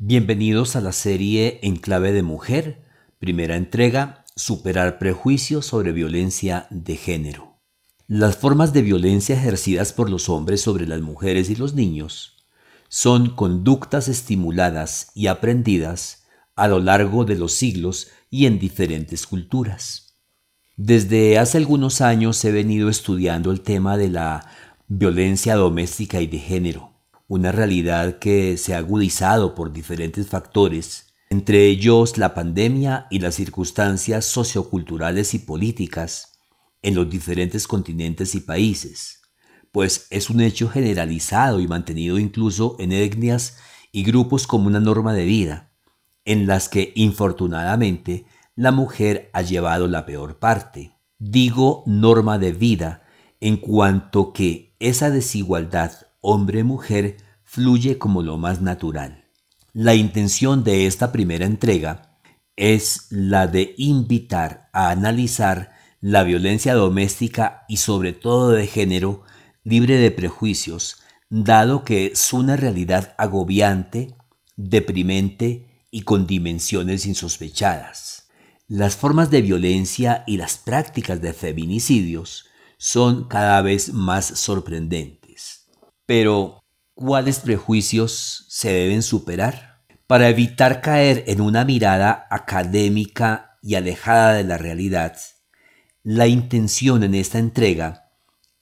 Bienvenidos a la serie En clave de mujer, primera entrega, Superar prejuicios sobre violencia de género. Las formas de violencia ejercidas por los hombres sobre las mujeres y los niños son conductas estimuladas y aprendidas a lo largo de los siglos y en diferentes culturas. Desde hace algunos años he venido estudiando el tema de la violencia doméstica y de género, una realidad que se ha agudizado por diferentes factores, entre ellos la pandemia y las circunstancias socioculturales y políticas en los diferentes continentes y países pues es un hecho generalizado y mantenido incluso en etnias y grupos como una norma de vida, en las que infortunadamente la mujer ha llevado la peor parte. Digo norma de vida en cuanto que esa desigualdad hombre-mujer fluye como lo más natural. La intención de esta primera entrega es la de invitar a analizar la violencia doméstica y sobre todo de género libre de prejuicios, dado que es una realidad agobiante, deprimente y con dimensiones insospechadas. Las formas de violencia y las prácticas de feminicidios son cada vez más sorprendentes. Pero, ¿cuáles prejuicios se deben superar? Para evitar caer en una mirada académica y alejada de la realidad, la intención en esta entrega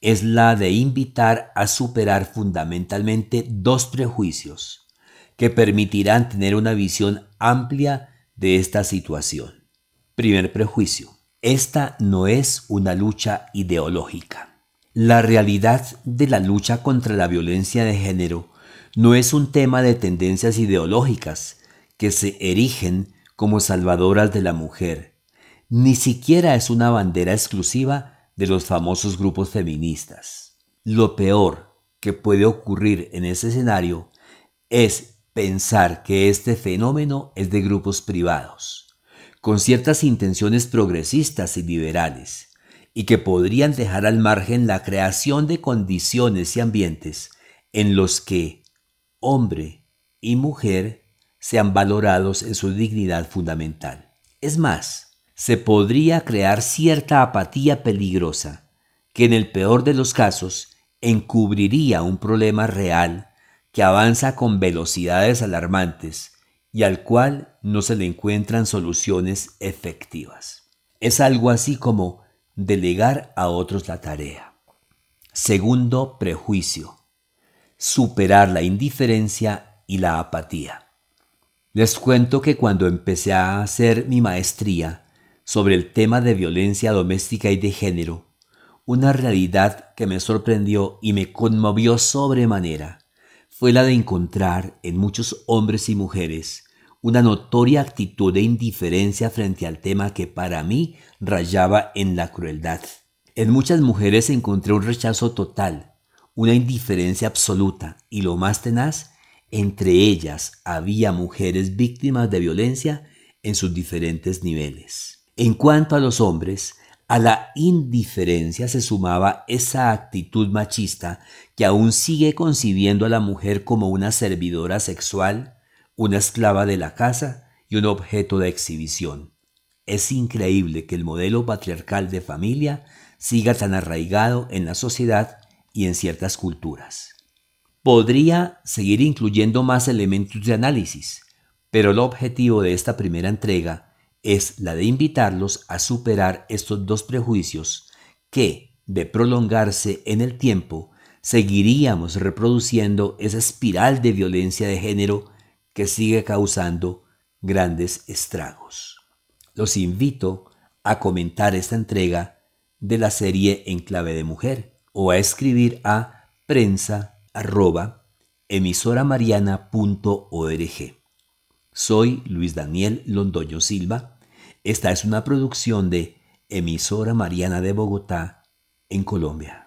es la de invitar a superar fundamentalmente dos prejuicios que permitirán tener una visión amplia de esta situación. Primer prejuicio. Esta no es una lucha ideológica. La realidad de la lucha contra la violencia de género no es un tema de tendencias ideológicas que se erigen como salvadoras de la mujer, ni siquiera es una bandera exclusiva de los famosos grupos feministas. Lo peor que puede ocurrir en ese escenario es pensar que este fenómeno es de grupos privados, con ciertas intenciones progresistas y liberales, y que podrían dejar al margen la creación de condiciones y ambientes en los que hombre y mujer sean valorados en su dignidad fundamental. Es más, se podría crear cierta apatía peligrosa que en el peor de los casos encubriría un problema real que avanza con velocidades alarmantes y al cual no se le encuentran soluciones efectivas. Es algo así como delegar a otros la tarea. Segundo prejuicio. Superar la indiferencia y la apatía. Les cuento que cuando empecé a hacer mi maestría, sobre el tema de violencia doméstica y de género, una realidad que me sorprendió y me conmovió sobremanera fue la de encontrar en muchos hombres y mujeres una notoria actitud de indiferencia frente al tema que para mí rayaba en la crueldad. En muchas mujeres encontré un rechazo total, una indiferencia absoluta y lo más tenaz, entre ellas había mujeres víctimas de violencia en sus diferentes niveles. En cuanto a los hombres, a la indiferencia se sumaba esa actitud machista que aún sigue concibiendo a la mujer como una servidora sexual, una esclava de la casa y un objeto de exhibición. Es increíble que el modelo patriarcal de familia siga tan arraigado en la sociedad y en ciertas culturas. Podría seguir incluyendo más elementos de análisis, pero el objetivo de esta primera entrega es la de invitarlos a superar estos dos prejuicios que, de prolongarse en el tiempo, seguiríamos reproduciendo esa espiral de violencia de género que sigue causando grandes estragos. Los invito a comentar esta entrega de la serie En clave de mujer o a escribir a prensa arroba emisoramariana.org. Soy Luis Daniel Londoño Silva esta es una producción de Emisora Mariana de Bogotá, en Colombia.